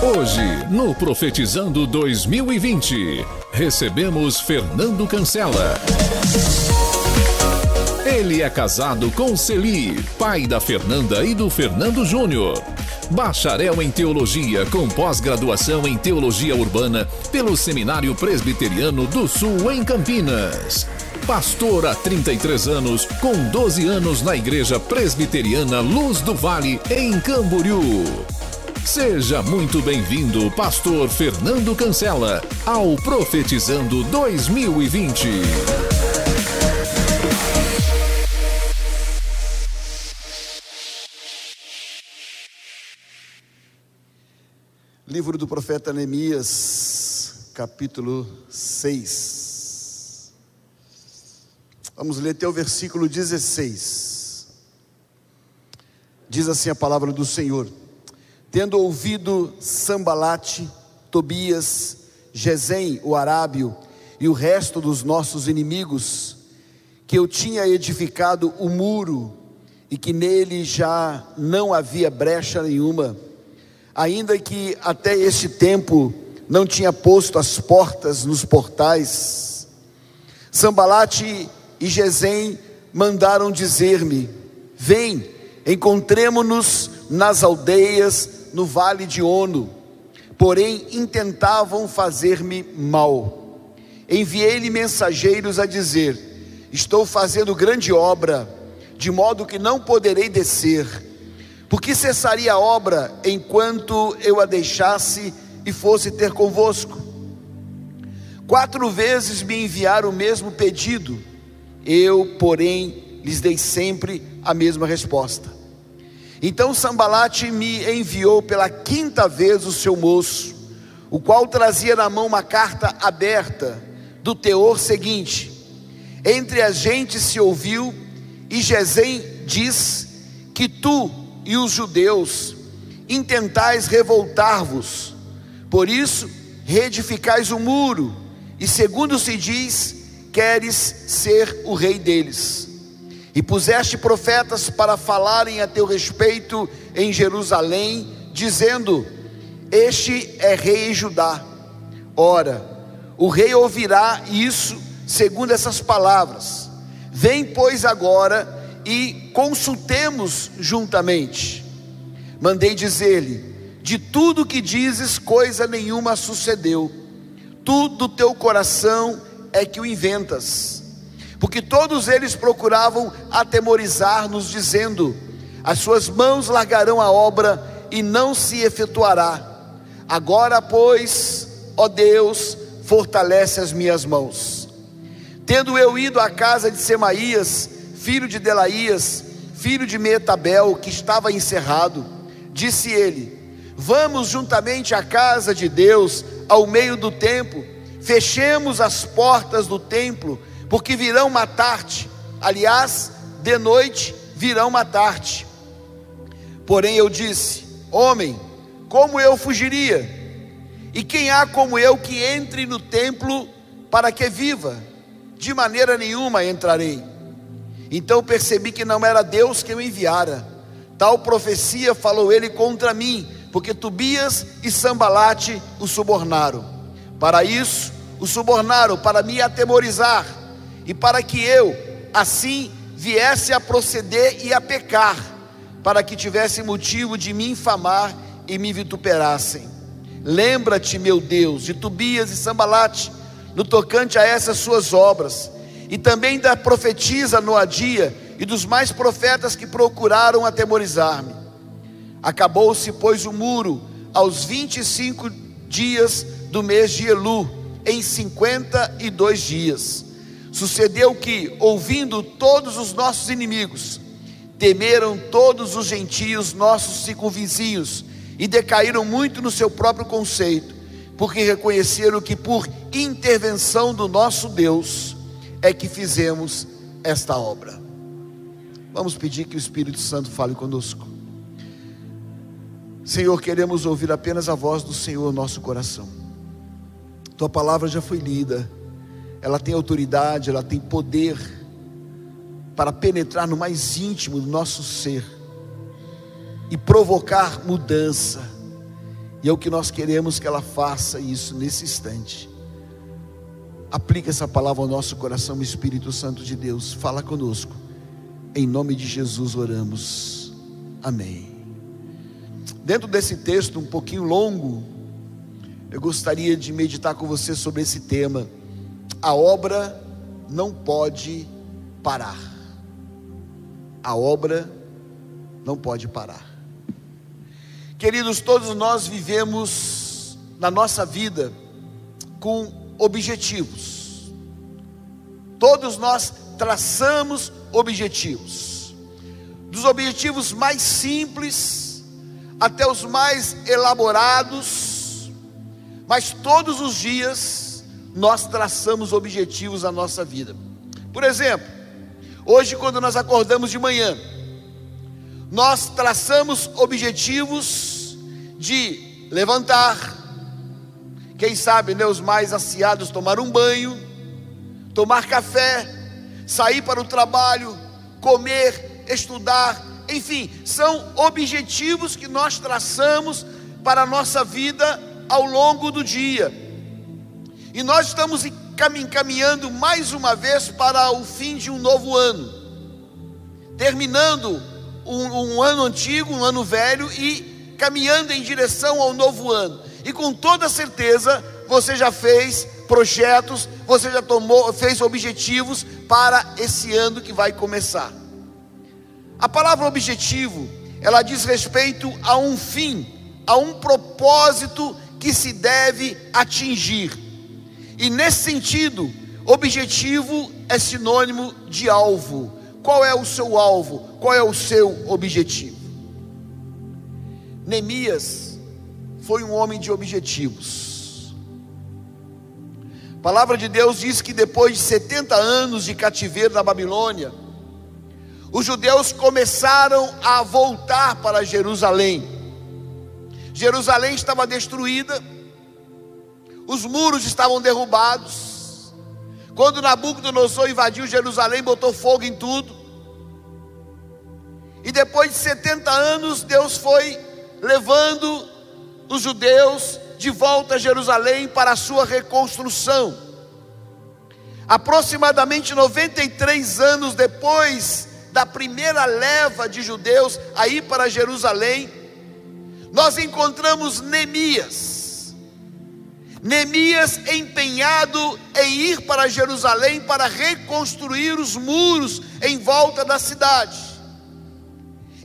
Hoje, no Profetizando 2020, recebemos Fernando Cancela. Ele é casado com Celi, pai da Fernanda e do Fernando Júnior. Bacharel em Teologia com pós-graduação em Teologia Urbana pelo Seminário Presbiteriano do Sul em Campinas. Pastor há 33 anos, com 12 anos na Igreja Presbiteriana Luz do Vale, em Camboriú. Seja muito bem-vindo, Pastor Fernando Cancela, ao Profetizando 2020. Livro do profeta Neemias, capítulo 6. Vamos ler até o versículo 16. Diz assim a palavra do Senhor tendo ouvido Sambalate, Tobias, Gesem, o arábio, e o resto dos nossos inimigos, que eu tinha edificado o muro e que nele já não havia brecha nenhuma, ainda que até este tempo não tinha posto as portas nos portais. Sambalate e Gesem mandaram dizer-me: Vem, encontremo-nos nas aldeias no vale de Ono, porém intentavam fazer-me mal. Enviei-lhe mensageiros a dizer: Estou fazendo grande obra, de modo que não poderei descer. Porque cessaria a obra enquanto eu a deixasse e fosse ter convosco? Quatro vezes me enviaram o mesmo pedido, eu, porém, lhes dei sempre a mesma resposta. Então Sambalate me enviou pela quinta vez o seu moço, o qual trazia na mão uma carta aberta, do teor seguinte: Entre a gente se ouviu, e Gesem diz que tu e os judeus intentais revoltar-vos, por isso reedificais o muro, e segundo se diz, queres ser o rei deles. E puseste profetas para falarem a teu respeito em Jerusalém, dizendo: Este é rei Judá. Ora, o rei ouvirá isso segundo essas palavras. Vem, pois, agora e consultemos juntamente. Mandei dizer-lhe: De tudo que dizes, coisa nenhuma sucedeu. Tu do teu coração é que o inventas porque todos eles procuravam atemorizar-nos, dizendo: As suas mãos largarão a obra e não se efetuará. Agora, pois, ó Deus, fortalece as minhas mãos. Tendo eu ido à casa de Semaías, filho de Delaías, filho de Metabel, que estava encerrado, disse ele: Vamos juntamente à casa de Deus, ao meio do templo, fechemos as portas do templo porque virão matar-te. Aliás, de noite virão matar-te. Porém eu disse: Homem, como eu fugiria? E quem há como eu que entre no templo para que viva? De maneira nenhuma entrarei. Então percebi que não era Deus que eu enviara. Tal profecia falou ele contra mim, porque Tobias e Sambalate o subornaram. Para isso, o subornaram para me atemorizar e para que eu, assim, viesse a proceder e a pecar, para que tivesse motivo de me infamar e me vituperassem. Lembra-te, meu Deus, de Tobias e Sambalate, no tocante a essas suas obras, e também da profetisa Noadia e dos mais profetas que procuraram atemorizar-me. Acabou-se, pois, o muro aos 25 dias do mês de Elu, em 52 dias. Sucedeu que, ouvindo todos os nossos inimigos, temeram todos os gentios, nossos circunvizinhos, e decaíram muito no seu próprio conceito, porque reconheceram que por intervenção do nosso Deus é que fizemos esta obra. Vamos pedir que o Espírito Santo fale conosco. Senhor, queremos ouvir apenas a voz do Senhor no nosso coração. Tua palavra já foi lida ela tem autoridade, ela tem poder para penetrar no mais íntimo do nosso ser e provocar mudança E é o que nós queremos que ela faça isso nesse instante. Aplica essa palavra ao nosso coração, Espírito Santo de Deus. Fala conosco. Em nome de Jesus oramos. Amém. Dentro desse texto um pouquinho longo, eu gostaria de meditar com você sobre esse tema. A obra não pode parar. A obra não pode parar. Queridos, todos nós vivemos na nossa vida com objetivos. Todos nós traçamos objetivos. Dos objetivos mais simples até os mais elaborados, mas todos os dias nós traçamos objetivos na nossa vida. Por exemplo, hoje quando nós acordamos de manhã, nós traçamos objetivos de levantar, quem sabe, né, os mais aciados tomar um banho, tomar café, sair para o trabalho, comer, estudar, enfim, são objetivos que nós traçamos para a nossa vida ao longo do dia. E nós estamos caminhando mais uma vez para o fim de um novo ano, terminando um, um ano antigo, um ano velho e caminhando em direção ao novo ano. E com toda certeza você já fez projetos, você já tomou, fez objetivos para esse ano que vai começar. A palavra objetivo, ela diz respeito a um fim, a um propósito que se deve atingir. E nesse sentido, objetivo é sinônimo de alvo. Qual é o seu alvo? Qual é o seu objetivo? Neemias foi um homem de objetivos. A palavra de Deus diz que depois de 70 anos de cativeiro na Babilônia, os judeus começaram a voltar para Jerusalém. Jerusalém estava destruída, os muros estavam derrubados. Quando Nabucodonosor invadiu Jerusalém, botou fogo em tudo. E depois de 70 anos, Deus foi levando os judeus de volta a Jerusalém para a sua reconstrução. Aproximadamente 93 anos depois da primeira leva de judeus a ir para Jerusalém, nós encontramos Neemias. Neemias empenhado em ir para Jerusalém para reconstruir os muros em volta da cidade.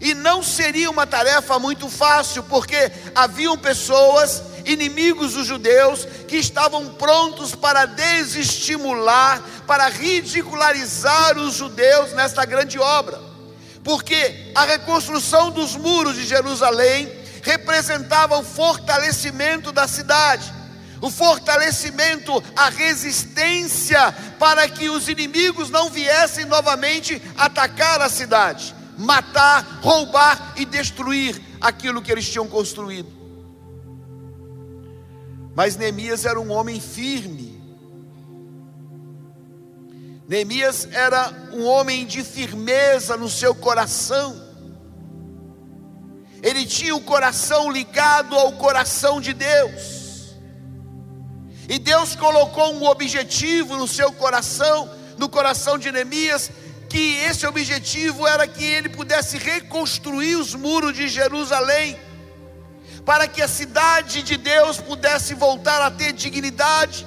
E não seria uma tarefa muito fácil, porque haviam pessoas, inimigos dos judeus, que estavam prontos para desestimular, para ridicularizar os judeus nesta grande obra. Porque a reconstrução dos muros de Jerusalém representava o fortalecimento da cidade o fortalecimento, a resistência para que os inimigos não viessem novamente atacar a cidade matar, roubar e destruir aquilo que eles tinham construído. Mas Neemias era um homem firme. Neemias era um homem de firmeza no seu coração. Ele tinha o coração ligado ao coração de Deus. E Deus colocou um objetivo no seu coração, no coração de Neemias, que esse objetivo era que ele pudesse reconstruir os muros de Jerusalém, para que a cidade de Deus pudesse voltar a ter dignidade,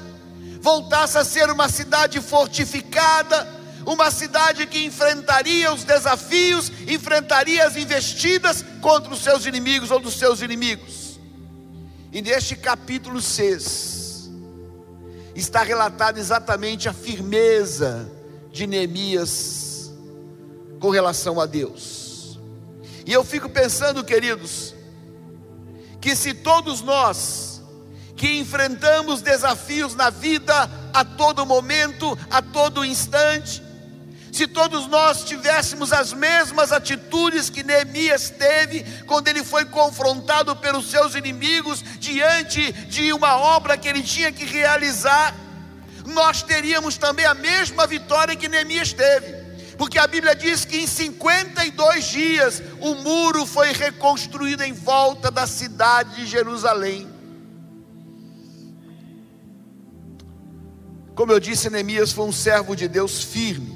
voltasse a ser uma cidade fortificada, uma cidade que enfrentaria os desafios, enfrentaria as investidas contra os seus inimigos ou dos seus inimigos. E neste capítulo 6 está relatada exatamente a firmeza de Neemias com relação a Deus. E eu fico pensando, queridos, que se todos nós que enfrentamos desafios na vida a todo momento, a todo instante, se todos nós tivéssemos as mesmas atitudes que Neemias teve quando ele foi confrontado pelos seus inimigos diante de uma obra que ele tinha que realizar, nós teríamos também a mesma vitória que Neemias teve Porque a Bíblia diz que em 52 dias o muro foi reconstruído em volta da cidade de Jerusalém. Como eu disse, Neemias foi um servo de Deus firme.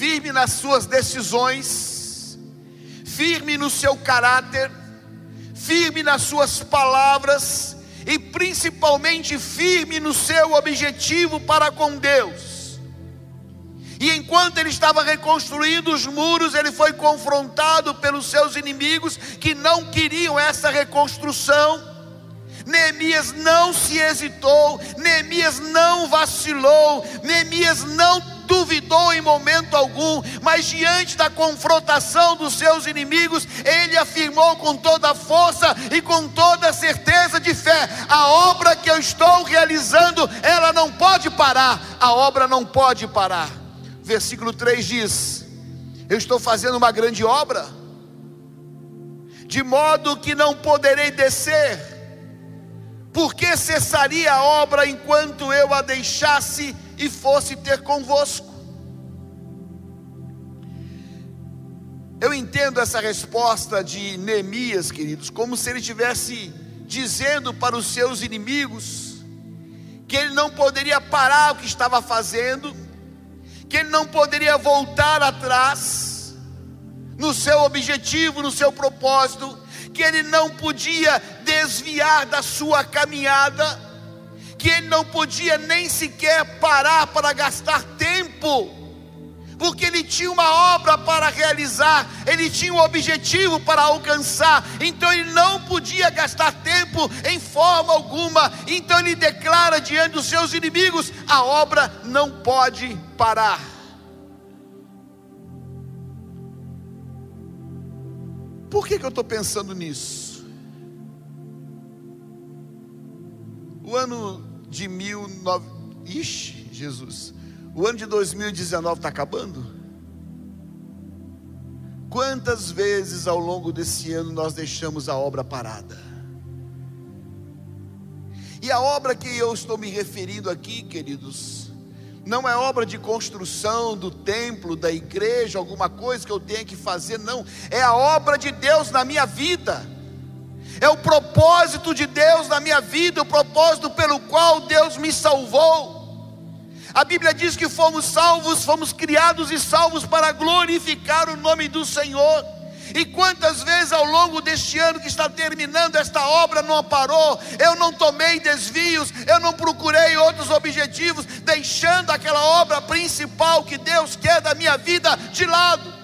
Firme nas suas decisões, firme no seu caráter, firme nas suas palavras e principalmente firme no seu objetivo para com Deus. E enquanto ele estava reconstruindo os muros, ele foi confrontado pelos seus inimigos que não queriam essa reconstrução. Neemias não se hesitou, Neemias não vacilou, Neemias não duvidou em momento algum, mas diante da confrontação dos seus inimigos, ele afirmou com toda a força e com toda a certeza de fé: a obra que eu estou realizando, ela não pode parar, a obra não pode parar. Versículo 3 diz: Eu estou fazendo uma grande obra, de modo que não poderei descer, porque cessaria a obra enquanto eu a deixasse e fosse ter convosco. Eu entendo essa resposta de Neemias, queridos, como se ele estivesse dizendo para os seus inimigos que ele não poderia parar o que estava fazendo, que ele não poderia voltar atrás no seu objetivo, no seu propósito, que ele não podia desviar da sua caminhada que ele não podia nem sequer parar para gastar tempo, porque ele tinha uma obra para realizar, ele tinha um objetivo para alcançar, então ele não podia gastar tempo em forma alguma. Então ele declara diante dos seus inimigos: a obra não pode parar. Por que, que eu estou pensando nisso? O ano de 19. Ixi, Jesus. O ano de 2019 está acabando? Quantas vezes ao longo desse ano nós deixamos a obra parada? E a obra que eu estou me referindo aqui, queridos, não é obra de construção do templo, da igreja, alguma coisa que eu tenha que fazer, não. É a obra de Deus na minha vida é o propósito de Deus na minha vida, o propósito pelo qual Deus me salvou. A Bíblia diz que fomos salvos, fomos criados e salvos para glorificar o nome do Senhor. E quantas vezes ao longo deste ano que está terminando, esta obra não parou, eu não tomei desvios, eu não procurei outros objetivos, deixando aquela obra principal que Deus quer da minha vida de lado.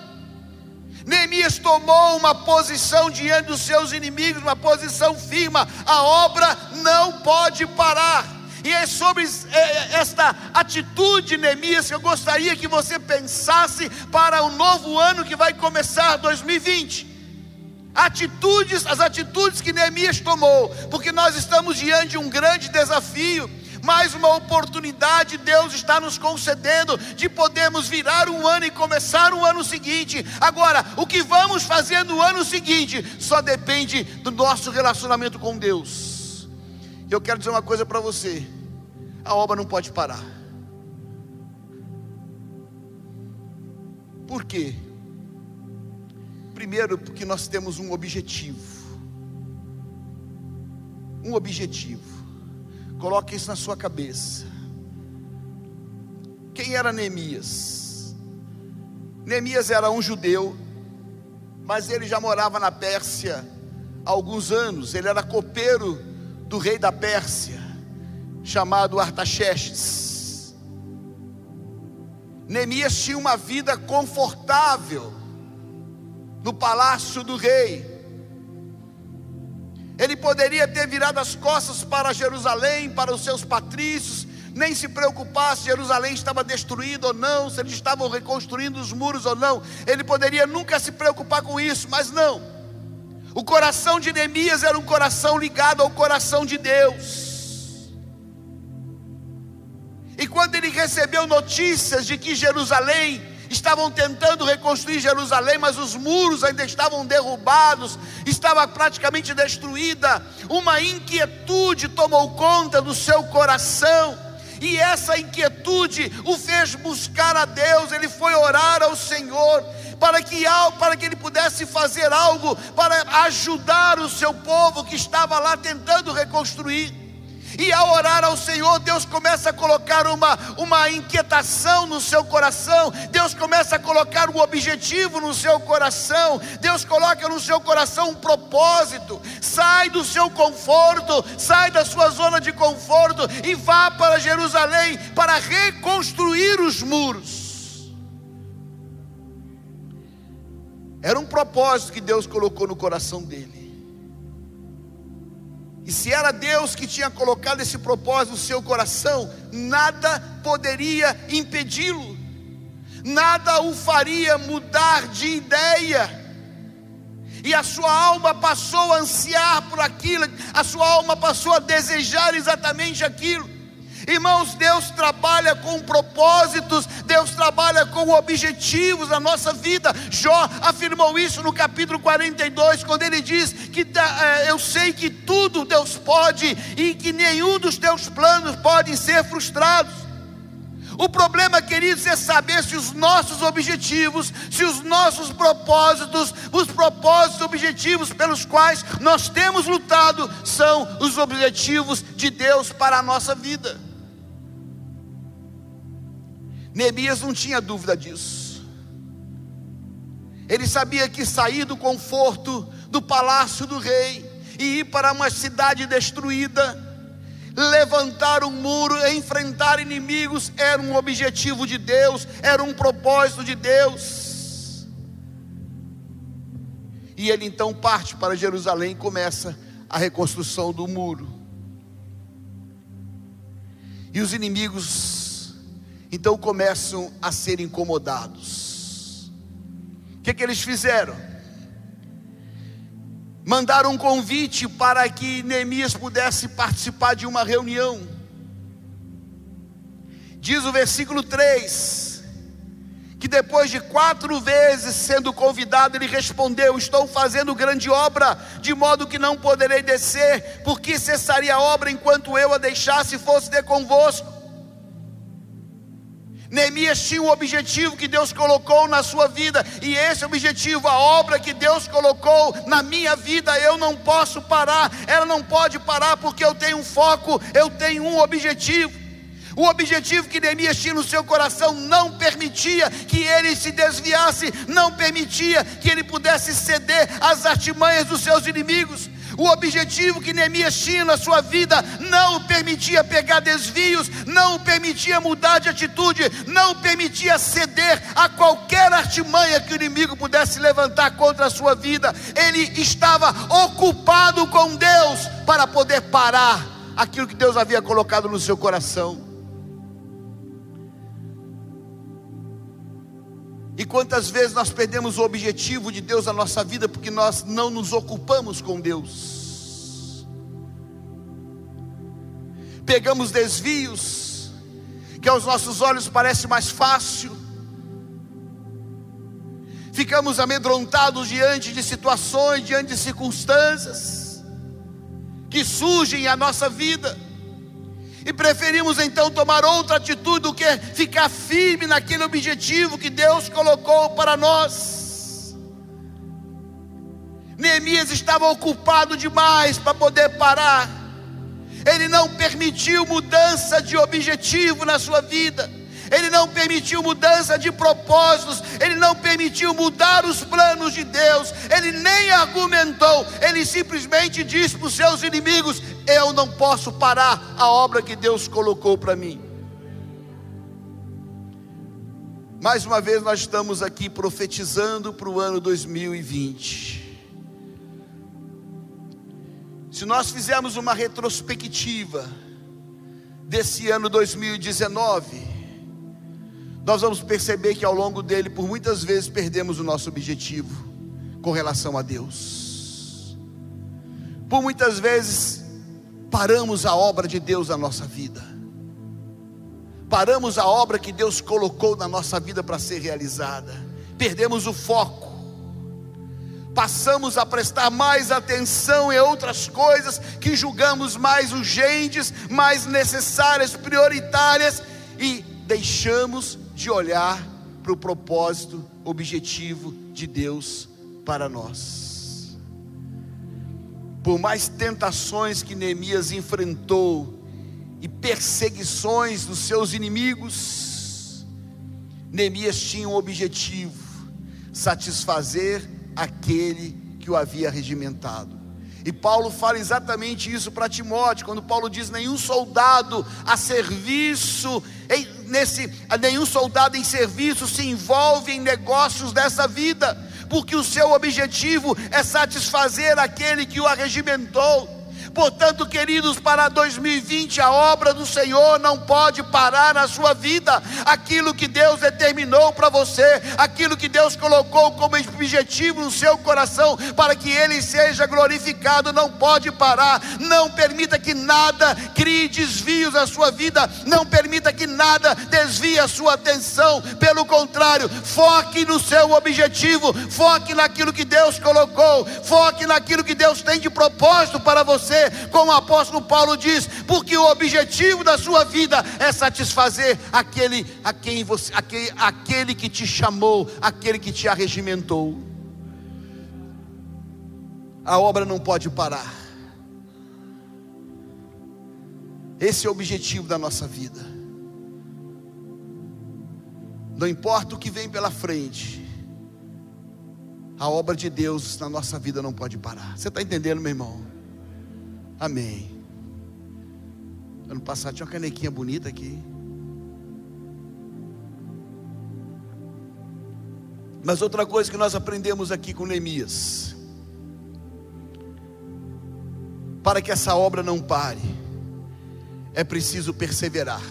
Neemias tomou uma posição diante dos seus inimigos, uma posição firme. A obra não pode parar. E é sobre é, é, esta atitude de Neemias que eu gostaria que você pensasse para o novo ano que vai começar 2020. Atitudes, as atitudes que Neemias tomou, porque nós estamos diante de um grande desafio mais uma oportunidade Deus está nos concedendo de podermos virar um ano e começar o ano seguinte. Agora, o que vamos fazer no ano seguinte só depende do nosso relacionamento com Deus. Eu quero dizer uma coisa para você: a obra não pode parar. Por quê? Primeiro, porque nós temos um objetivo. Um objetivo. Coloque isso na sua cabeça. Quem era Neemias? Neemias era um judeu, mas ele já morava na Pérsia há alguns anos. Ele era copeiro do rei da Pérsia, chamado Artaxerxes. Neemias tinha uma vida confortável no palácio do rei. Ele poderia ter virado as costas para Jerusalém, para os seus patrícios, nem se preocupar se Jerusalém estava destruída ou não, se eles estavam reconstruindo os muros ou não. Ele poderia nunca se preocupar com isso, mas não. O coração de Neemias era um coração ligado ao coração de Deus. E quando ele recebeu notícias de que Jerusalém estavam tentando reconstruir Jerusalém, mas os muros ainda estavam derrubados, estava praticamente destruída. Uma inquietude tomou conta do seu coração. e essa inquietude o fez buscar a Deus, ele foi orar ao Senhor, para que, para que ele pudesse fazer algo para ajudar o seu povo que estava lá tentando reconstruir. E ao orar ao Senhor, Deus começa a colocar uma, uma inquietação no seu coração, Deus começa a colocar um objetivo no seu coração, Deus coloca no seu coração um propósito. Sai do seu conforto, sai da sua zona de conforto e vá para Jerusalém para reconstruir os muros. Era um propósito que Deus colocou no coração dele. E se era Deus que tinha colocado esse propósito no seu coração, nada poderia impedi-lo, nada o faria mudar de ideia. E a sua alma passou a ansiar por aquilo, a sua alma passou a desejar exatamente aquilo. Irmãos, Deus trabalha com propósitos, Deus trabalha com objetivos na nossa vida. Jó afirmou isso no capítulo 42, quando ele diz que é, eu sei que tudo Deus pode e que nenhum dos teus planos podem ser frustrados. O problema, queridos, é saber se os nossos objetivos, se os nossos propósitos, os propósitos objetivos pelos quais nós temos lutado, são os objetivos de Deus para a nossa vida. Neemias não tinha dúvida disso. Ele sabia que sair do conforto do palácio do rei e ir para uma cidade destruída, levantar um muro, enfrentar inimigos, era um objetivo de Deus, era um propósito de Deus. E ele então parte para Jerusalém e começa a reconstrução do muro. E os inimigos então começam a ser incomodados. O que, que eles fizeram? Mandaram um convite para que Neemias pudesse participar de uma reunião. Diz o versículo 3: que depois de quatro vezes sendo convidado, ele respondeu: Estou fazendo grande obra, de modo que não poderei descer, porque cessaria a obra enquanto eu a deixasse e fosse ter convosco. Neemias tinha um objetivo que Deus colocou na sua vida, e esse objetivo, a obra que Deus colocou na minha vida, eu não posso parar, ela não pode parar, porque eu tenho um foco, eu tenho um objetivo. O objetivo que Neemias tinha no seu coração não permitia que ele se desviasse, não permitia que ele pudesse ceder às artimanhas dos seus inimigos. O objetivo que Neemias tinha na sua vida não o permitia pegar desvios, não o permitia mudar de atitude, não o permitia ceder a qualquer artimanha que o inimigo pudesse levantar contra a sua vida. Ele estava ocupado com Deus para poder parar aquilo que Deus havia colocado no seu coração. E quantas vezes nós perdemos o objetivo de Deus na nossa vida porque nós não nos ocupamos com Deus. Pegamos desvios que aos nossos olhos parece mais fácil. Ficamos amedrontados diante de situações, diante de circunstâncias que surgem à nossa vida e preferimos então tomar outra atitude do que ficar firme naquele objetivo que Deus colocou para nós. Neemias estava ocupado demais para poder parar, ele não permitiu mudança de objetivo na sua vida ele não permitiu mudança de propósitos, ele não permitiu mudar os planos de Deus, ele nem argumentou, ele simplesmente disse para os seus inimigos: Eu não posso parar a obra que Deus colocou para mim. Mais uma vez, nós estamos aqui profetizando para o ano 2020. Se nós fizermos uma retrospectiva desse ano 2019, nós vamos perceber que ao longo dele, por muitas vezes, perdemos o nosso objetivo com relação a Deus. Por muitas vezes, paramos a obra de Deus na nossa vida, paramos a obra que Deus colocou na nossa vida para ser realizada, perdemos o foco. passamos a prestar mais atenção em outras coisas que julgamos mais urgentes, mais necessárias, prioritárias e deixamos de olhar para o propósito, objetivo de Deus para nós. Por mais tentações que Neemias enfrentou e perseguições dos seus inimigos, Neemias tinha um objetivo: satisfazer aquele que o havia regimentado. E Paulo fala exatamente isso para Timóteo, quando Paulo diz: nenhum soldado a serviço, em, nesse, nenhum soldado em serviço se envolve em negócios dessa vida, porque o seu objetivo é satisfazer aquele que o arregimentou. Portanto, queridos, para 2020 a obra do Senhor não pode parar na sua vida. Aquilo que Deus determinou para você, aquilo que Deus colocou como objetivo no seu coração para que ele seja glorificado, não pode parar. Não permita que nada crie desvios na sua vida, não permita que nada desvie a sua atenção. Pelo contrário, foque no seu objetivo, foque naquilo que Deus colocou, foque naquilo que Deus tem de propósito para você como o apóstolo Paulo diz, porque o objetivo da sua vida é satisfazer aquele a quem você, aquele, aquele que te chamou, aquele que te arregimentou. A obra não pode parar. Esse é o objetivo da nossa vida. Não importa o que vem pela frente, a obra de Deus na nossa vida não pode parar. Você está entendendo, meu irmão? Amém. Ano passado tinha uma canequinha bonita aqui. Mas outra coisa que nós aprendemos aqui com Neemias, para que essa obra não pare, é preciso perseverar.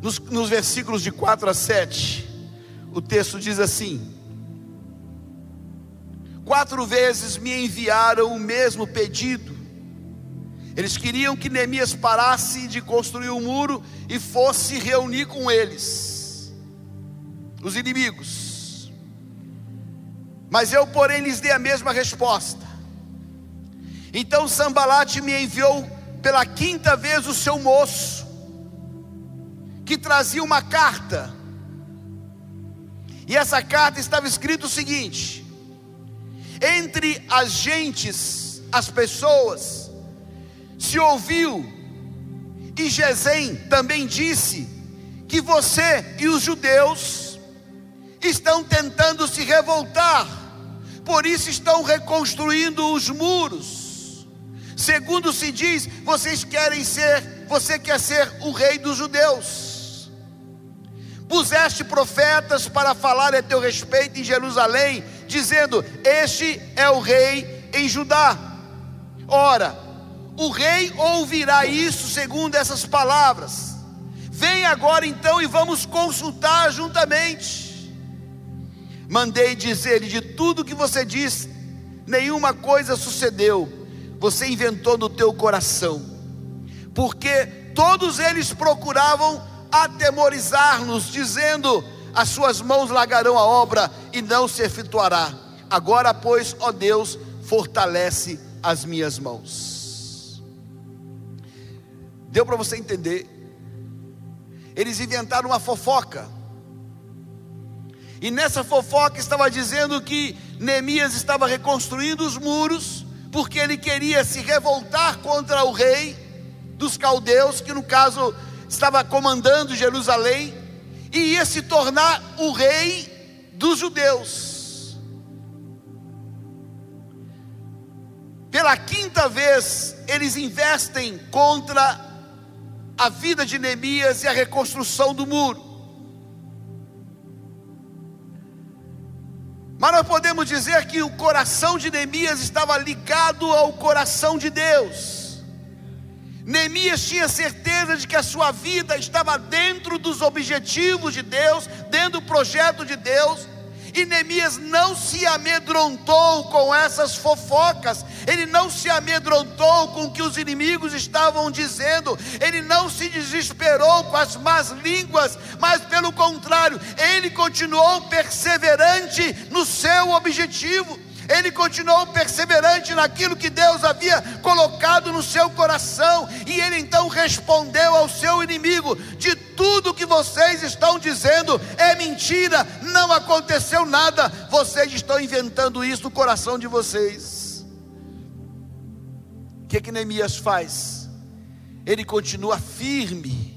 Nos, nos versículos de 4 a 7, o texto diz assim: Quatro vezes me enviaram o mesmo pedido. Eles queriam que Neemias parasse de construir o muro e fosse reunir com eles, os inimigos. Mas eu, porém, lhes dei a mesma resposta. Então Sambalate me enviou pela quinta vez o seu moço, que trazia uma carta. E essa carta estava escrito o seguinte: entre as gentes, as pessoas, se ouviu, e Gesem também disse que você e os judeus estão tentando se revoltar, por isso estão reconstruindo os muros. Segundo se diz, vocês querem ser, você quer ser o rei dos judeus. Puseste profetas para falar a teu respeito em Jerusalém dizendo: Este é o rei em Judá. Ora, o rei ouvirá isso segundo essas palavras. Vem agora então e vamos consultar juntamente. Mandei dizer-lhe de tudo que você disse, nenhuma coisa sucedeu. Você inventou no teu coração, porque todos eles procuravam atemorizar-nos, dizendo: as suas mãos largarão a obra e não se efetuará. Agora, pois, ó Deus, fortalece as minhas mãos. Deu para você entender? Eles inventaram uma fofoca. E nessa fofoca estava dizendo que Neemias estava reconstruindo os muros, porque ele queria se revoltar contra o rei dos caldeus, que no caso estava comandando Jerusalém, e ia se tornar o rei dos judeus. Pela quinta vez, eles investem contra a vida de Neemias e a reconstrução do muro. Mas nós podemos dizer que o coração de Neemias estava ligado ao coração de Deus. Neemias tinha certeza de que a sua vida estava dentro dos objetivos de Deus, dentro do projeto de Deus, E Neemias não se amedrontou com essas fofocas, ele não se amedrontou com o que os inimigos estavam dizendo, ele não se desesperou com as más línguas, mas pelo contrário, ele continuou perseverante no seu objetivo ele continuou perseverante naquilo que Deus havia colocado no seu coração, e ele então respondeu ao seu inimigo: De tudo que vocês estão dizendo é mentira, não aconteceu nada, vocês estão inventando isso no coração de vocês. O que, que Neemias faz? Ele continua firme,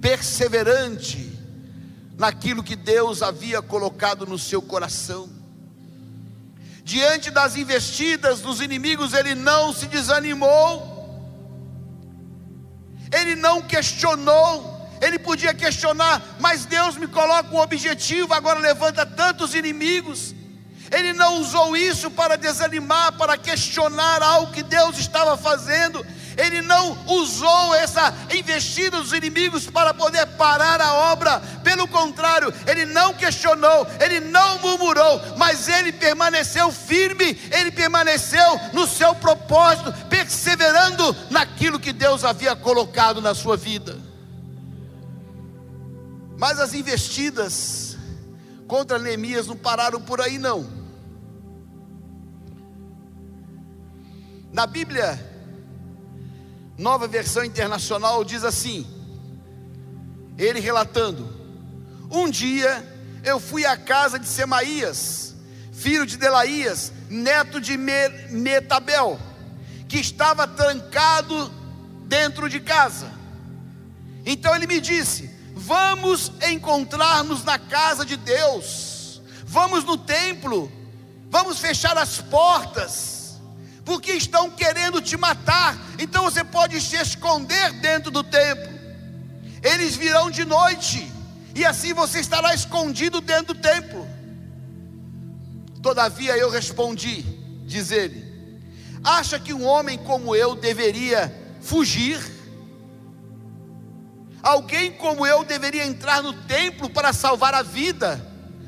perseverante naquilo que Deus havia colocado no seu coração diante das investidas dos inimigos, ele não se desanimou, ele não questionou, ele podia questionar, mas Deus me coloca um objetivo, agora levanta tantos inimigos. Ele não usou isso para desanimar, para questionar algo que Deus estava fazendo ele não usou essa investida dos inimigos para poder parar a obra, pelo contrário, ele não questionou, ele não murmurou, mas ele permaneceu firme, ele permaneceu no seu propósito, perseverando naquilo que Deus havia colocado na sua vida. Mas as investidas contra Neemias não pararam por aí, não. Na Bíblia, Nova versão internacional diz assim: ele relatando, um dia eu fui à casa de Semaías, filho de Delaías, neto de Metabel, que estava trancado dentro de casa. Então ele me disse: Vamos encontrar-nos na casa de Deus, vamos no templo, vamos fechar as portas porque estão querendo te matar. Então você pode se esconder dentro do templo. Eles virão de noite, e assim você estará escondido dentro do templo. Todavia eu respondi, diz ele: Acha que um homem como eu deveria fugir? Alguém como eu deveria entrar no templo para salvar a vida?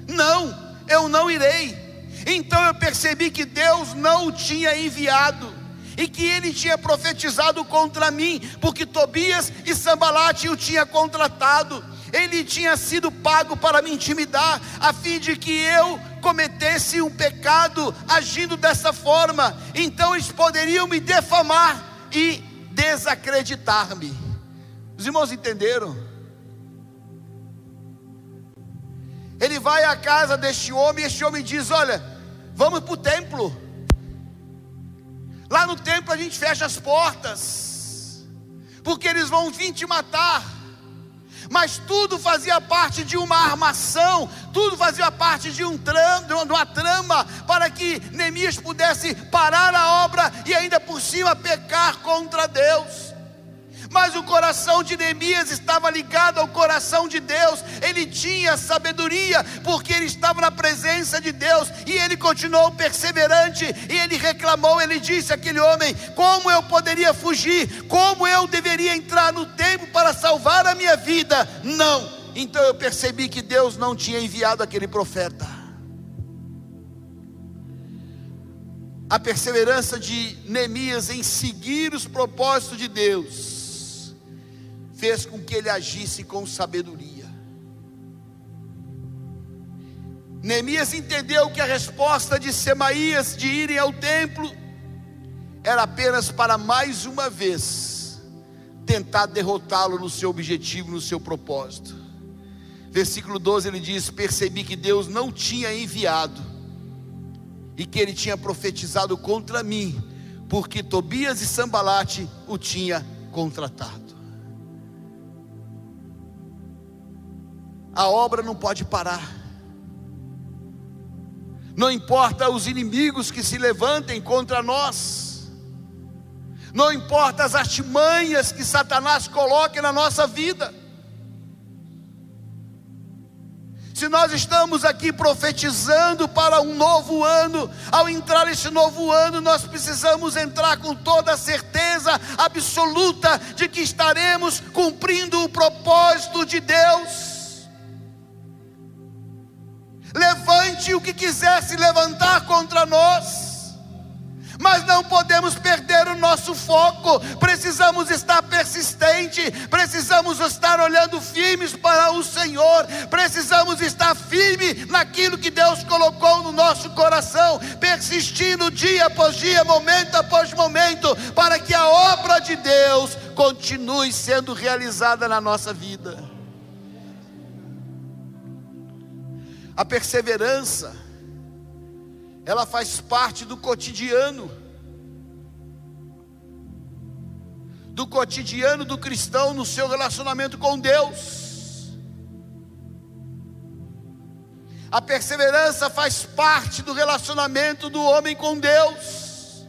Não, eu não irei. Então eu percebi que Deus não o tinha enviado e que ele tinha profetizado contra mim, porque Tobias e Sambalate o tinha contratado. Ele tinha sido pago para me intimidar, a fim de que eu cometesse um pecado agindo dessa forma. Então eles poderiam me defamar e desacreditar-me. Os irmãos entenderam? Ele vai à casa deste homem e este homem diz: Olha, Vamos para o templo. Lá no templo a gente fecha as portas, porque eles vão vir te matar. Mas tudo fazia parte de uma armação, tudo fazia parte de, um trama, de uma trama para que Neemias pudesse parar a obra e ainda por cima pecar contra Deus mas o coração de Neemias estava ligado ao coração de Deus, ele tinha sabedoria, porque ele estava na presença de Deus, e ele continuou perseverante, e ele reclamou, ele disse àquele homem: Como eu poderia fugir? Como eu deveria entrar no templo para salvar a minha vida? Não. Então eu percebi que Deus não tinha enviado aquele profeta. A perseverança de Neemias em seguir os propósitos de Deus fez com que ele agisse com sabedoria. Neemias entendeu que a resposta de Semaías de irem ao templo era apenas para mais uma vez tentar derrotá-lo no seu objetivo, no seu propósito. Versículo 12 ele diz: Percebi que Deus não tinha enviado e que ele tinha profetizado contra mim, porque Tobias e Sambalate o tinha contratado. A obra não pode parar. Não importa os inimigos que se levantem contra nós, não importa as artimanhas que Satanás coloque na nossa vida. Se nós estamos aqui profetizando para um novo ano, ao entrar nesse novo ano, nós precisamos entrar com toda a certeza absoluta de que estaremos cumprindo o propósito de Deus. Levante o que quiser se levantar contra nós. Mas não podemos perder o nosso foco, precisamos estar persistente, precisamos estar olhando firmes para o Senhor, precisamos estar firme naquilo que Deus colocou no nosso coração, persistindo dia após dia, momento após momento, para que a obra de Deus continue sendo realizada na nossa vida. A perseverança, ela faz parte do cotidiano, do cotidiano do cristão no seu relacionamento com Deus. A perseverança faz parte do relacionamento do homem com Deus.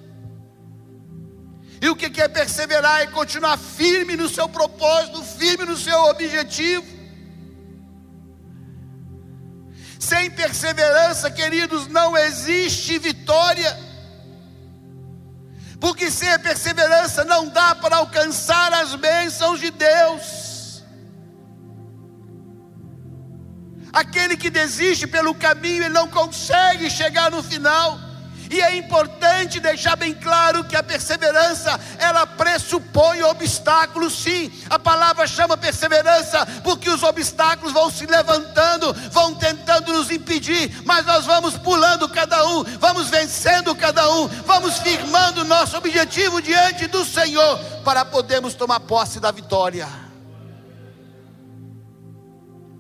E o que é perseverar? É continuar firme no seu propósito, firme no seu objetivo. Sem perseverança, queridos, não existe vitória. Porque sem a perseverança não dá para alcançar as bênçãos de Deus. Aquele que desiste pelo caminho, ele não consegue chegar no final. E é importante deixar bem claro que a perseverança, ela pressupõe obstáculos, sim. A palavra chama perseverança, porque os obstáculos vão se levantando, vão tentando nos impedir, mas nós vamos pulando cada um, vamos vencendo cada um, vamos firmando nosso objetivo diante do Senhor, para podermos tomar posse da vitória.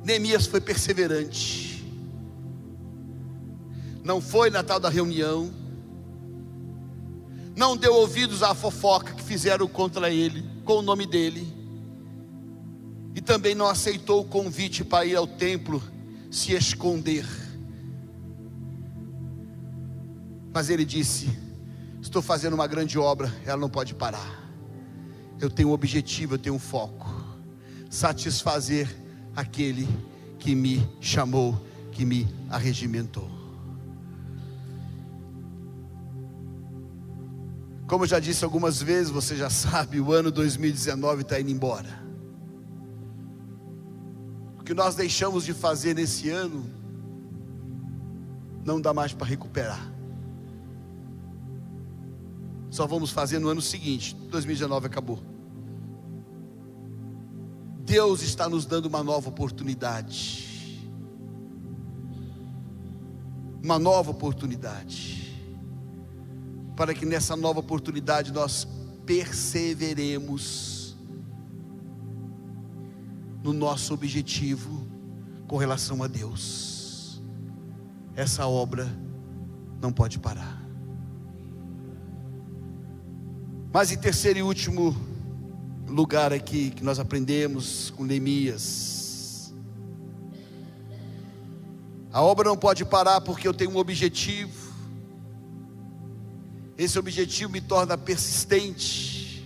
Neemias foi perseverante não foi na tal da reunião, não deu ouvidos à fofoca que fizeram contra ele, com o nome dele, e também não aceitou o convite para ir ao templo se esconder. Mas ele disse: Estou fazendo uma grande obra, ela não pode parar. Eu tenho um objetivo, eu tenho um foco: satisfazer aquele que me chamou, que me arregimentou. Como eu já disse algumas vezes, você já sabe, o ano 2019 está indo embora. O que nós deixamos de fazer nesse ano, não dá mais para recuperar. Só vamos fazer no ano seguinte, 2019 acabou. Deus está nos dando uma nova oportunidade. Uma nova oportunidade para que nessa nova oportunidade nós perseveremos no nosso objetivo com relação a Deus. Essa obra não pode parar. Mas em terceiro e último lugar aqui que nós aprendemos com Neemias. A obra não pode parar porque eu tenho um objetivo. Esse objetivo me torna persistente.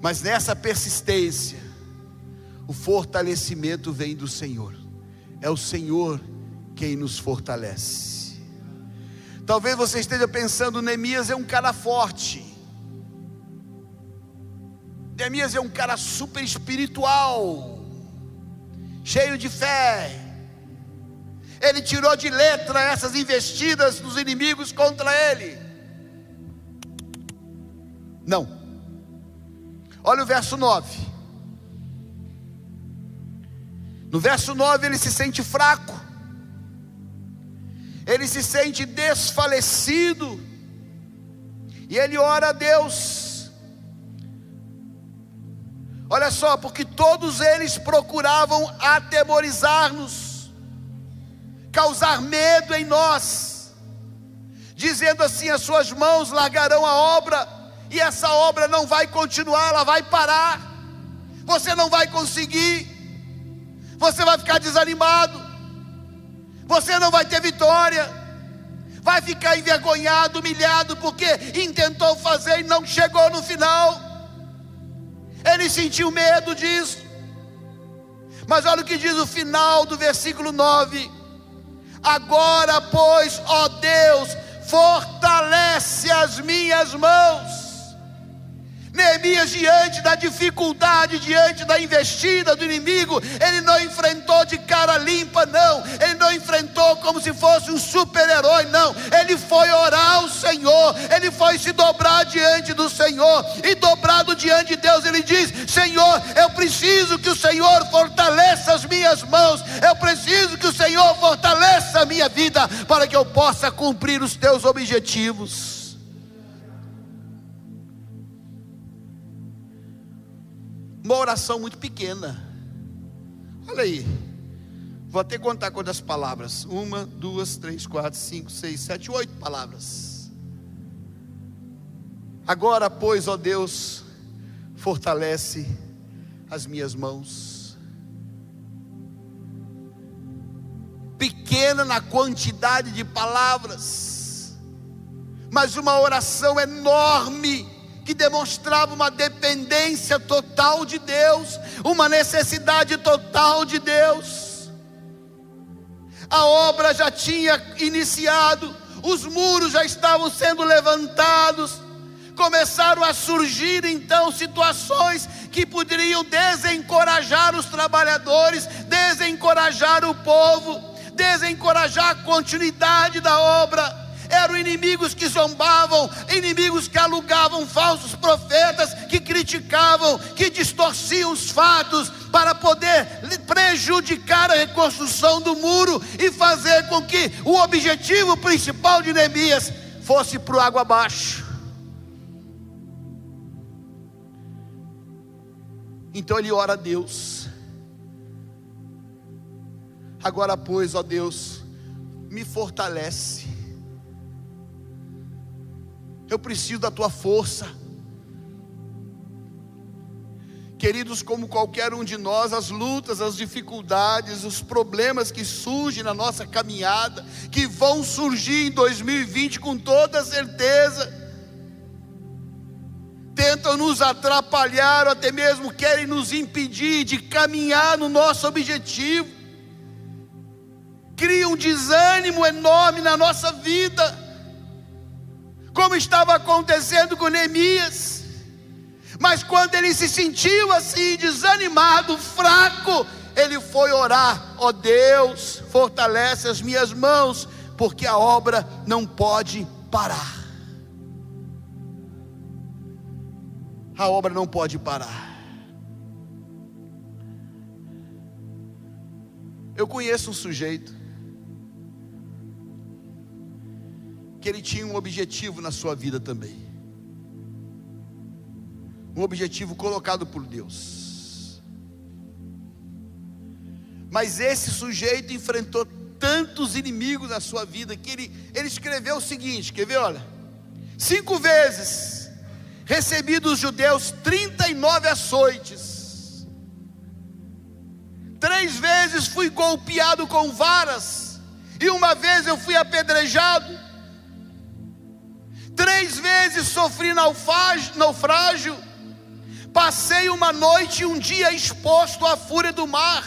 Mas nessa persistência, o fortalecimento vem do Senhor. É o Senhor quem nos fortalece. Talvez você esteja pensando, Neemias é um cara forte. Neemias é um cara super espiritual, cheio de fé ele tirou de letra essas investidas dos inimigos contra ele. Não. Olha o verso 9. No verso 9 ele se sente fraco, ele se sente desfalecido, e ele ora a Deus. Olha só, porque todos eles procuravam atemorizar-nos, causar medo em nós, dizendo assim: as suas mãos largarão a obra, e essa obra não vai continuar, ela vai parar, você não vai conseguir, você vai ficar desanimado, você não vai ter vitória, vai ficar envergonhado, humilhado, porque intentou fazer e não chegou no final. Ele sentiu medo disso. Mas olha o que diz o final do versículo 9: Agora, pois, ó Deus, fortalece as minhas mãos. Neemias, diante da dificuldade, diante da investida do inimigo, ele não enfrentou de cara limpa, não. Ele não enfrentou como se fosse um super-herói, não. Ele foi orar ao Senhor, ele foi se dobrar diante do Senhor, e dobrado diante de Deus, ele diz: Senhor, eu preciso que o Senhor fortaleça as minhas mãos, eu preciso que o Senhor fortaleça a minha vida, para que eu possa cumprir os teus objetivos. Uma oração muito pequena. Olha aí. Vou até contar quantas palavras. Uma, duas, três, quatro, cinco, seis, sete, oito palavras. Agora, pois, ó Deus, fortalece as minhas mãos. Pequena na quantidade de palavras, mas uma oração enorme que demonstrava uma dependência total de Deus, uma necessidade total de Deus. A obra já tinha iniciado, os muros já estavam sendo levantados, começaram a surgir então situações que poderiam desencorajar os trabalhadores, desencorajar o povo, desencorajar a continuidade da obra eram inimigos que zombavam, inimigos que alugavam falsos profetas, que criticavam, que distorciam os fatos para poder prejudicar a reconstrução do muro e fazer com que o objetivo principal de Neemias fosse para o água abaixo. Então ele ora a Deus. Agora, pois, ó Deus, me fortalece eu preciso da tua força. Queridos, como qualquer um de nós, as lutas, as dificuldades, os problemas que surgem na nossa caminhada, que vão surgir em 2020 com toda certeza, tentam nos atrapalhar, ou até mesmo querem nos impedir de caminhar no nosso objetivo, criam um desânimo enorme na nossa vida como estava acontecendo com Neemias. Mas quando ele se sentiu assim, desanimado, fraco, ele foi orar: ó oh Deus, fortalece as minhas mãos, porque a obra não pode parar. A obra não pode parar. Eu conheço um sujeito que ele tinha um objetivo na sua vida também. Um objetivo colocado por Deus. Mas esse sujeito enfrentou tantos inimigos na sua vida que ele, ele escreveu o seguinte: quer ver? Olha, cinco vezes recebi dos judeus 39 açoites, três vezes fui golpeado com varas, e uma vez eu fui apedrejado, Três vezes sofri naufrágio, passei uma noite e um dia exposto à fúria do mar.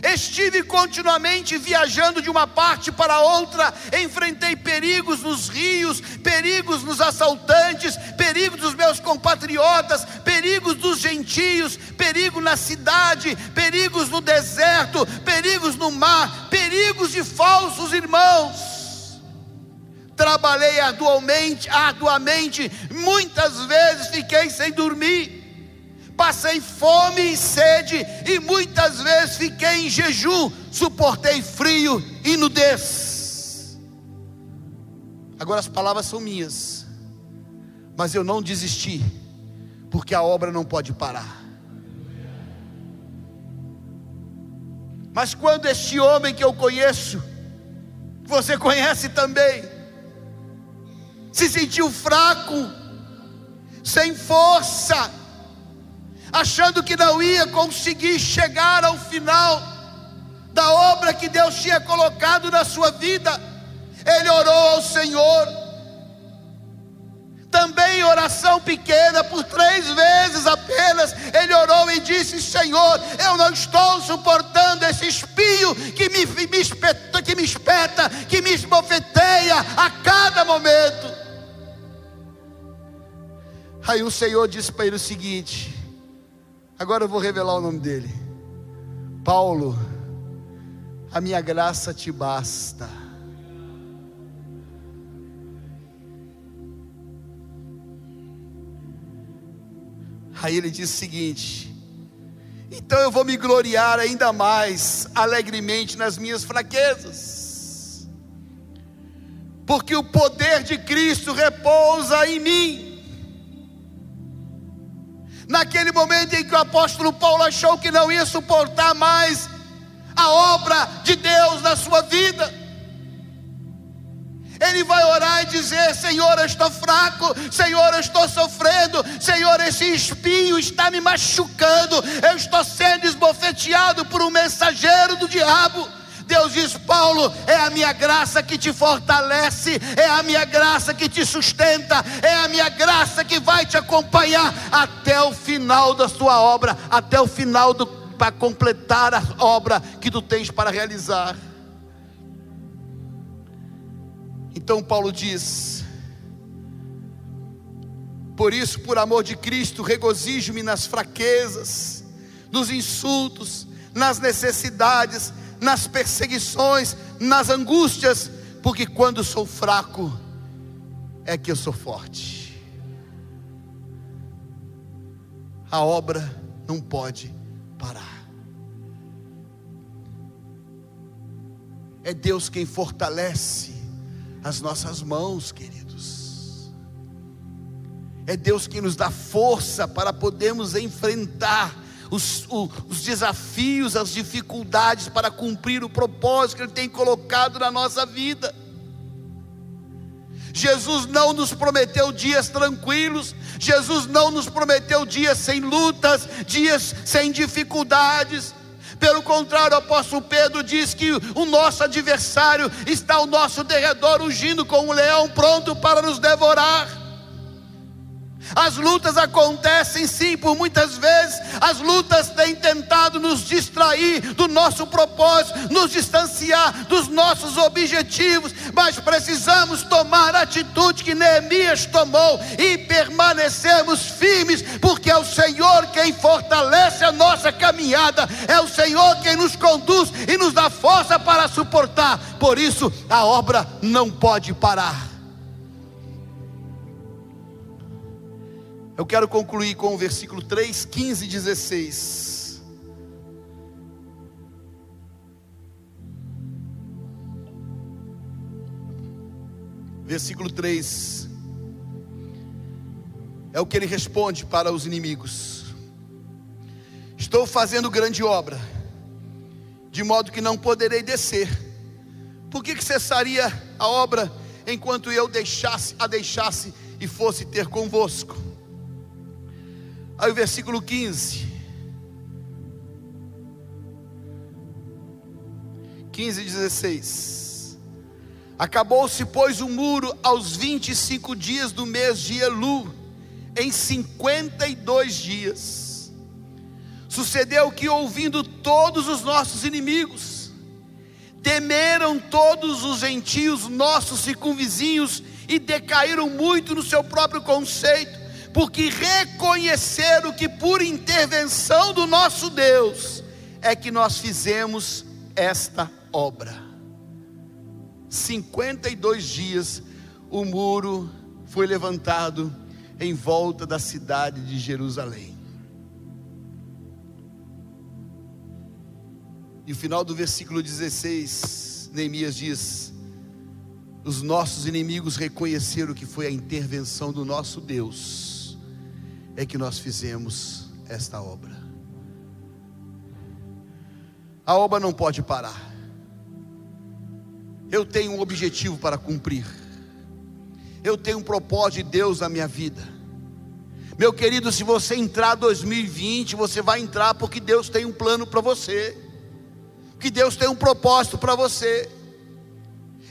Estive continuamente viajando de uma parte para outra, enfrentei perigos nos rios, perigos nos assaltantes, perigos dos meus compatriotas, perigos dos gentios, perigo na cidade, perigos no deserto, perigos no mar, perigos de falsos irmãos trabalhei arduamente, arduamente, muitas vezes fiquei sem dormir, passei fome e sede, e muitas vezes fiquei em jejum, suportei frio e nudez. Agora as palavras são minhas, mas eu não desisti, porque a obra não pode parar. Mas quando este homem que eu conheço, você conhece também, se sentiu fraco, sem força, achando que não ia conseguir chegar ao final da obra que Deus tinha colocado na sua vida. Ele orou ao Senhor, também oração pequena, por três vezes apenas, ele orou e disse: Senhor, eu não estou suportando esse espinho que me, me espeta, que me espeta, que me esbofeteia a cada momento. Aí o Senhor disse para ele o seguinte: agora eu vou revelar o nome dele. Paulo, a minha graça te basta. Aí ele diz o seguinte: então eu vou me gloriar ainda mais alegremente nas minhas fraquezas, porque o poder de Cristo repousa em mim. Naquele momento em que o apóstolo Paulo achou que não ia suportar mais a obra de Deus na sua vida, ele vai orar e dizer: Senhor, eu estou fraco, Senhor, eu estou sofrendo, Senhor, esse espinho está me machucando, eu estou sendo esbofeteado por um mensageiro do diabo. Deus diz: Paulo, é a minha graça que te fortalece, é a minha graça que te sustenta, é a minha graça que vai te acompanhar até o final da sua obra, até o final para completar a obra que tu tens para realizar. Então Paulo diz: Por isso, por amor de Cristo, regozijo-me nas fraquezas, nos insultos, nas necessidades, nas perseguições, nas angústias, porque quando sou fraco é que eu sou forte. A obra não pode parar. É Deus quem fortalece as nossas mãos, queridos. É Deus quem nos dá força para podermos enfrentar os, os, desafios, as dificuldades para cumprir o propósito que Ele tem colocado na nossa vida. Jesus não nos prometeu dias tranquilos, Jesus não nos prometeu dias sem lutas, dias sem dificuldades. Pelo contrário, o apóstolo Pedro diz que o nosso adversário está ao nosso derredor, ungindo como um leão pronto para nos devorar. As lutas acontecem sim, por muitas vezes as lutas têm tentado nos distrair do nosso propósito, nos distanciar dos nossos objetivos, mas precisamos tomar a atitude que Neemias tomou e permanecermos firmes, porque é caminhada, é o Senhor quem nos conduz e nos dá força para suportar. Por isso, a obra não pode parar. Eu quero concluir com o versículo 3, 15 e 16. Versículo 3 é o que ele responde para os inimigos: Estou fazendo grande obra, de modo que não poderei descer. Por que, que cessaria a obra enquanto eu deixasse a deixasse e fosse ter convosco? Aí o versículo 15. 15 e 16. Acabou-se, pois, o muro aos 25 dias do mês de Elu, em 52 dias. Sucedeu que, ouvindo todos os nossos inimigos, temeram todos os gentios nossos circunvizinhos e decaíram muito no seu próprio conceito porque reconheceram que por intervenção do nosso Deus é que nós fizemos esta obra. 52 dias o muro foi levantado em volta da cidade de Jerusalém. E o final do versículo 16, Neemias diz: Os nossos inimigos reconheceram que foi a intervenção do nosso Deus é que nós fizemos esta obra. A obra não pode parar. Eu tenho um objetivo para cumprir. Eu tenho um propósito de Deus na minha vida. Meu querido, se você entrar 2020, você vai entrar porque Deus tem um plano para você. Que Deus tem um propósito para você.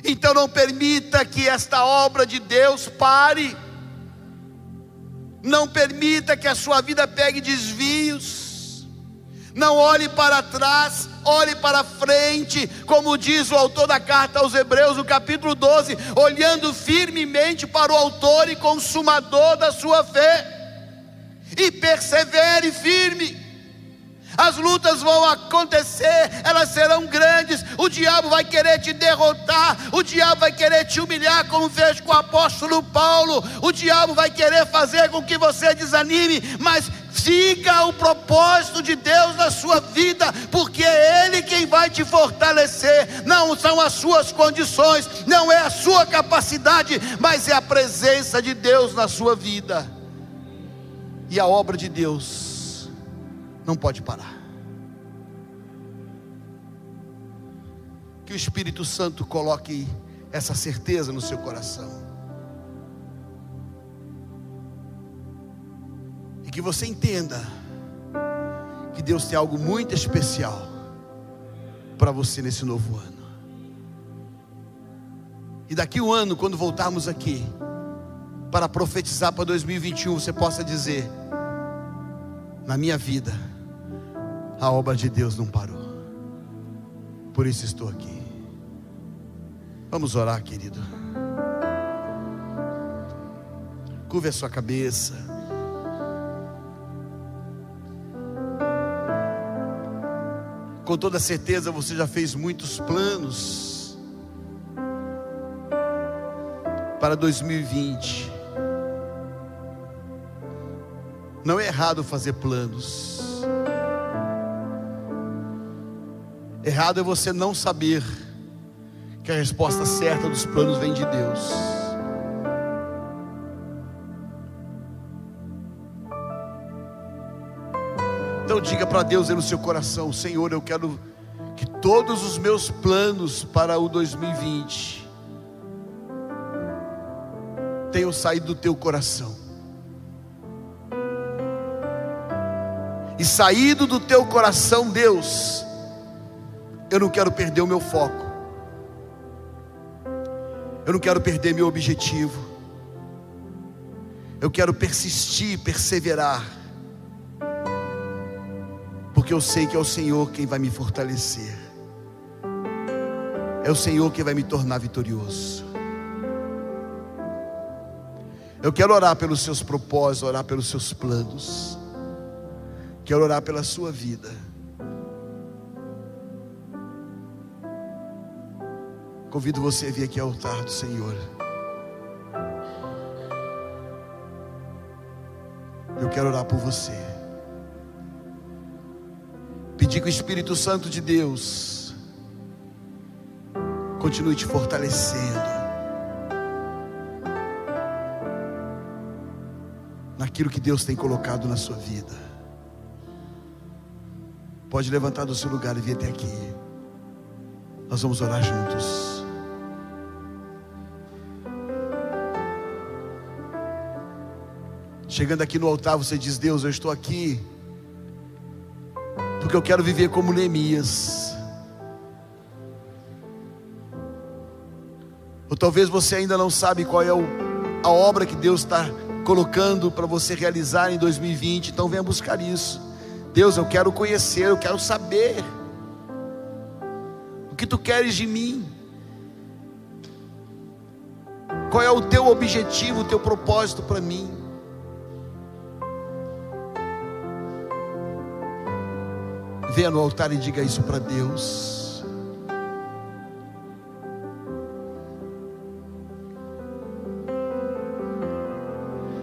Então não permita que esta obra de Deus pare. Não permita que a sua vida pegue desvios. Não olhe para trás, olhe para frente, como diz o autor da carta aos Hebreus, no capítulo 12, olhando firmemente para o autor e consumador da sua fé. e persevere firme. As lutas vão acontecer, elas serão grandes. O diabo vai querer te derrotar, o diabo vai querer te humilhar, como fez com o apóstolo Paulo. O diabo vai querer fazer com que você desanime, mas siga o propósito de Deus na sua vida, porque é Ele quem vai te fortalecer. Não são as suas condições, não é a sua capacidade, mas é a presença de Deus na sua vida. E a obra de Deus não pode parar. Que o Espírito Santo coloque essa certeza no seu coração. E que você entenda que Deus tem algo muito especial para você nesse novo ano. E daqui um ano, quando voltarmos aqui, para profetizar para 2021, você possa dizer: na minha vida, a obra de Deus não parou. Por isso estou aqui. Vamos orar, querido. Curve a sua cabeça. Com toda certeza você já fez muitos planos para 2020. Não é errado fazer planos. Errado é você não saber que a resposta certa dos planos vem de Deus. Então diga para Deus aí no seu coração: Senhor, eu quero que todos os meus planos para o 2020 tenham saído do teu coração. E saído do teu coração, Deus, eu não quero perder o meu foco. Eu não quero perder meu objetivo. Eu quero persistir, perseverar. Porque eu sei que é o Senhor quem vai me fortalecer. É o Senhor quem vai me tornar vitorioso. Eu quero orar pelos seus propósitos, orar pelos seus planos. Quero orar pela sua vida. Convido você a vir aqui ao altar do Senhor. Eu quero orar por você. Pedir que o Espírito Santo de Deus continue te fortalecendo naquilo que Deus tem colocado na sua vida. Pode levantar do seu lugar e vir até aqui. Nós vamos orar juntos. Chegando aqui no altar, você diz: Deus, eu estou aqui, porque eu quero viver como Neemias. Ou talvez você ainda não sabe qual é a obra que Deus está colocando para você realizar em 2020, então venha buscar isso. Deus, eu quero conhecer, eu quero saber o que tu queres de mim. Qual é o teu objetivo, o teu propósito para mim? Venha no altar e diga isso para Deus.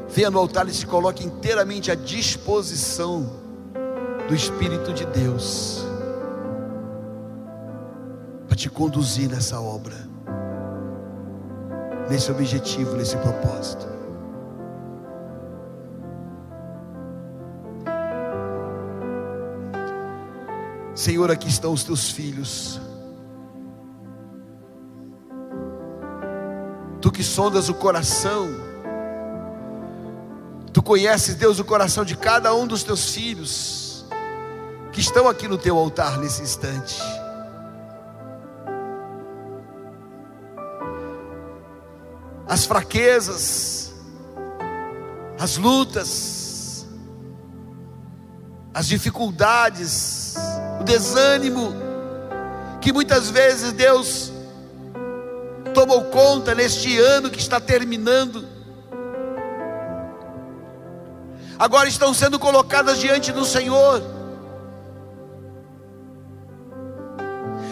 Venha no altar e se coloque inteiramente à disposição do Espírito de Deus para te conduzir nessa obra, nesse objetivo, nesse propósito. Senhor, aqui estão os teus filhos. Tu que sondas o coração, tu conheces, Deus, o coração de cada um dos teus filhos que estão aqui no teu altar nesse instante. As fraquezas, as lutas, as dificuldades, desânimo, que muitas vezes Deus tomou conta neste ano que está terminando. agora estão sendo colocadas diante do Senhor.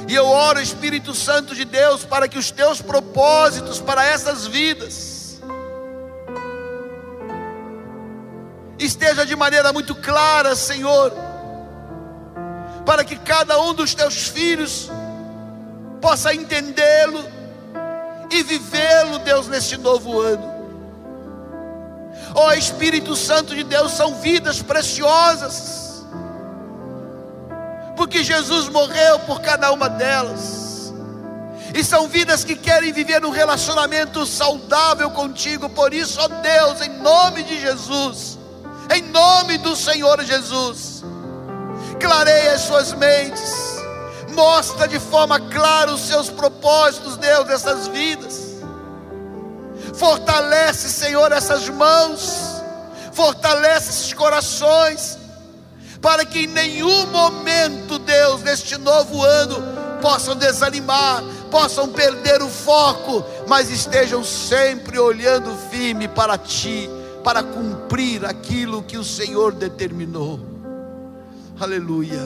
E eu oro, Espírito Santo de Deus, para que os teus propósitos para essas vidas esteja de maneira muito clara, Senhor, para que cada um dos teus filhos possa entendê-lo e vivê-lo, Deus, neste novo ano. Ó oh, Espírito Santo de Deus, são vidas preciosas porque Jesus morreu por cada uma delas. E são vidas que querem viver um relacionamento saudável contigo. Por isso, ó Deus, em nome de Jesus, em nome do Senhor Jesus, clareia as suas mentes, mostra de forma clara os seus propósitos, Deus, dessas vidas. Fortalece, Senhor, essas mãos, fortalece esses corações para que em nenhum momento, Deus, neste novo ano, possam desanimar, possam perder o foco, mas estejam sempre olhando firme para Ti, para cumprir aquilo que o Senhor determinou. Aleluia.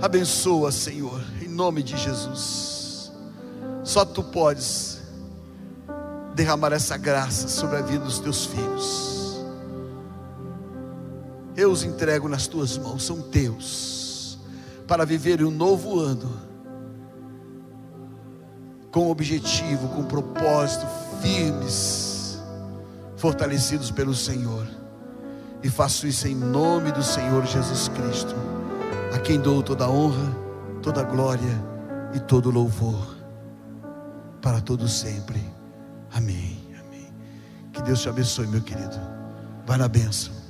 Abençoa, Senhor, em nome de Jesus. Só Tu podes derramar essa graça sobre a vida dos Teus filhos eu os entrego nas tuas mãos, são teus, para viver um novo ano, com objetivo, com propósito, firmes, fortalecidos pelo Senhor. E faço isso em nome do Senhor Jesus Cristo, a quem dou toda honra, toda glória e todo louvor, para todo sempre. Amém. Amém. Que Deus te abençoe, meu querido. Vai na bênção.